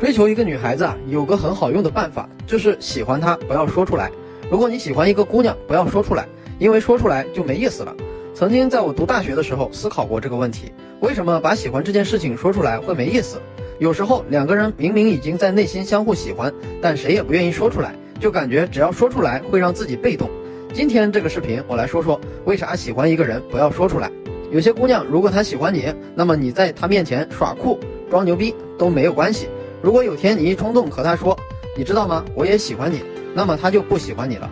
追求一个女孩子啊，有个很好用的办法，就是喜欢她不要说出来。如果你喜欢一个姑娘，不要说出来，因为说出来就没意思了。曾经在我读大学的时候思考过这个问题：为什么把喜欢这件事情说出来会没意思？有时候两个人明明已经在内心相互喜欢，但谁也不愿意说出来，就感觉只要说出来会让自己被动。今天这个视频我来说说为啥喜欢一个人不要说出来。有些姑娘如果她喜欢你，那么你在她面前耍酷装牛逼都没有关系。如果有天你一冲动和他说，你知道吗？我也喜欢你，那么他就不喜欢你了，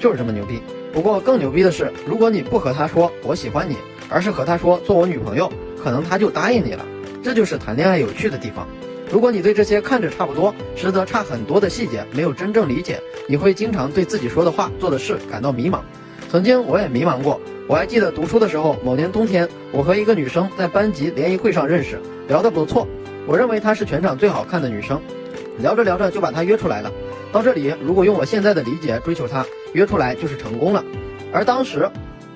就是这么牛逼。不过更牛逼的是，如果你不和他说我喜欢你，而是和他说做我女朋友，可能他就答应你了。这就是谈恋爱有趣的地方。如果你对这些看着差不多，实则差很多的细节没有真正理解，你会经常对自己说的话、做的事感到迷茫。曾经我也迷茫过。我还记得读书的时候，某年冬天，我和一个女生在班级联谊会上认识，聊得不错。我认为她是全场最好看的女生，聊着聊着就把她约出来了。到这里，如果用我现在的理解追求她，约出来就是成功了。而当时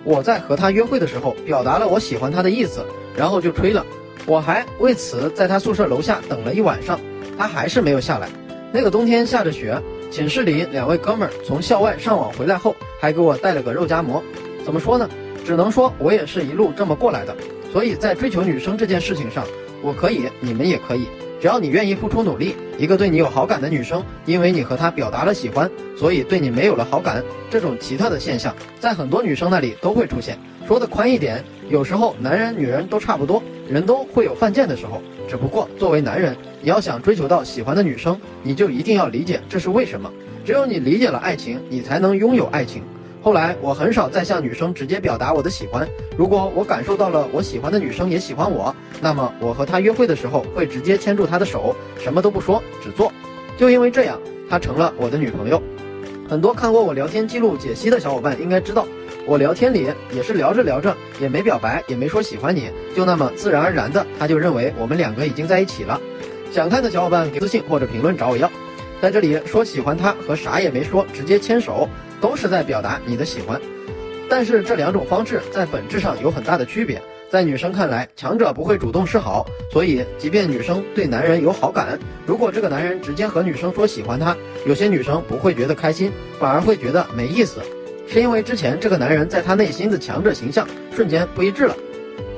我在和她约会的时候，表达了我喜欢她的意思，然后就吹了。我还为此在她宿舍楼下等了一晚上，她还是没有下来。那个冬天下着雪，寝室里两位哥们儿从校外上网回来后，还给我带了个肉夹馍。怎么说呢？只能说我也是一路这么过来的。所以在追求女生这件事情上。我可以，你们也可以，只要你愿意付出努力。一个对你有好感的女生，因为你和她表达了喜欢，所以对你没有了好感。这种奇特的现象，在很多女生那里都会出现。说的宽一点，有时候男人女人都差不多，人都会有犯贱的时候。只不过作为男人，你要想追求到喜欢的女生，你就一定要理解这是为什么。只有你理解了爱情，你才能拥有爱情。后来我很少再向女生直接表达我的喜欢。如果我感受到了我喜欢的女生也喜欢我，那么我和她约会的时候会直接牵住她的手，什么都不说，只做。就因为这样，她成了我的女朋友。很多看过我聊天记录解析的小伙伴应该知道，我聊天里也是聊着聊着，也没表白，也没说喜欢你，就那么自然而然的，他就认为我们两个已经在一起了。想看的小伙伴给私信或者评论找我要。在这里说喜欢他和啥也没说直接牵手。都是在表达你的喜欢，但是这两种方式在本质上有很大的区别。在女生看来，强者不会主动示好，所以即便女生对男人有好感，如果这个男人直接和女生说喜欢她，有些女生不会觉得开心，反而会觉得没意思，是因为之前这个男人在她内心的强者形象瞬间不一致了，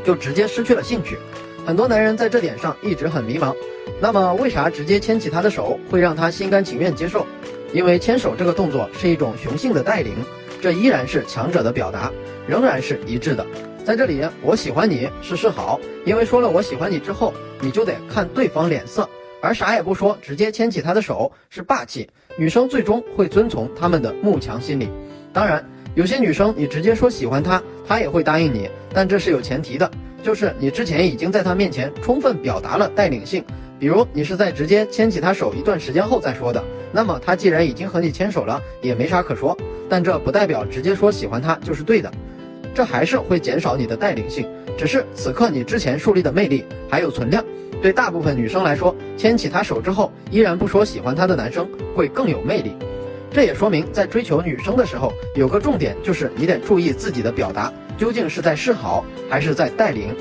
就直接失去了兴趣。很多男人在这点上一直很迷茫。那么，为啥直接牵起她的手会让她心甘情愿接受？因为牵手这个动作是一种雄性的带领，这依然是强者的表达，仍然是一致的。在这里，我喜欢你是示好，因为说了我喜欢你之后，你就得看对方脸色，而啥也不说，直接牵起他的手是霸气。女生最终会遵从他们的慕强心理。当然，有些女生你直接说喜欢她，她也会答应你，但这是有前提的，就是你之前已经在他面前充分表达了带领性。比如你是在直接牵起他手一段时间后再说的，那么他既然已经和你牵手了，也没啥可说。但这不代表直接说喜欢他就是对的，这还是会减少你的带领性。只是此刻你之前树立的魅力还有存量。对大部分女生来说，牵起他手之后依然不说喜欢他的男生会更有魅力。这也说明在追求女生的时候，有个重点就是你得注意自己的表达究竟是在示好还是在带领。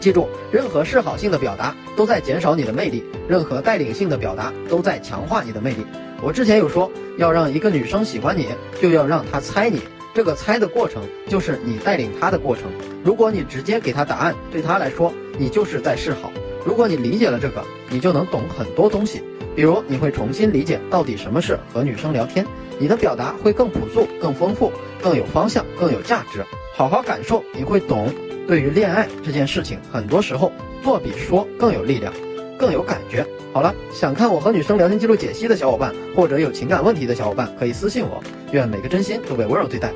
记住，任何示好性的表达都在减少你的魅力，任何带领性的表达都在强化你的魅力。我之前有说，要让一个女生喜欢你，就要让她猜你。这个猜的过程，就是你带领她的过程。如果你直接给她答案，对她来说，你就是在示好。如果你理解了这个，你就能懂很多东西。比如，你会重新理解到底什么是和女生聊天，你的表达会更朴素、更丰富、更有方向、更有价值。好好感受，你会懂。对于恋爱这件事情，很多时候做比说更有力量，更有感觉。好了，想看我和女生聊天记录解析的小伙伴，或者有情感问题的小伙伴，可以私信我。愿每个真心都被温柔对待。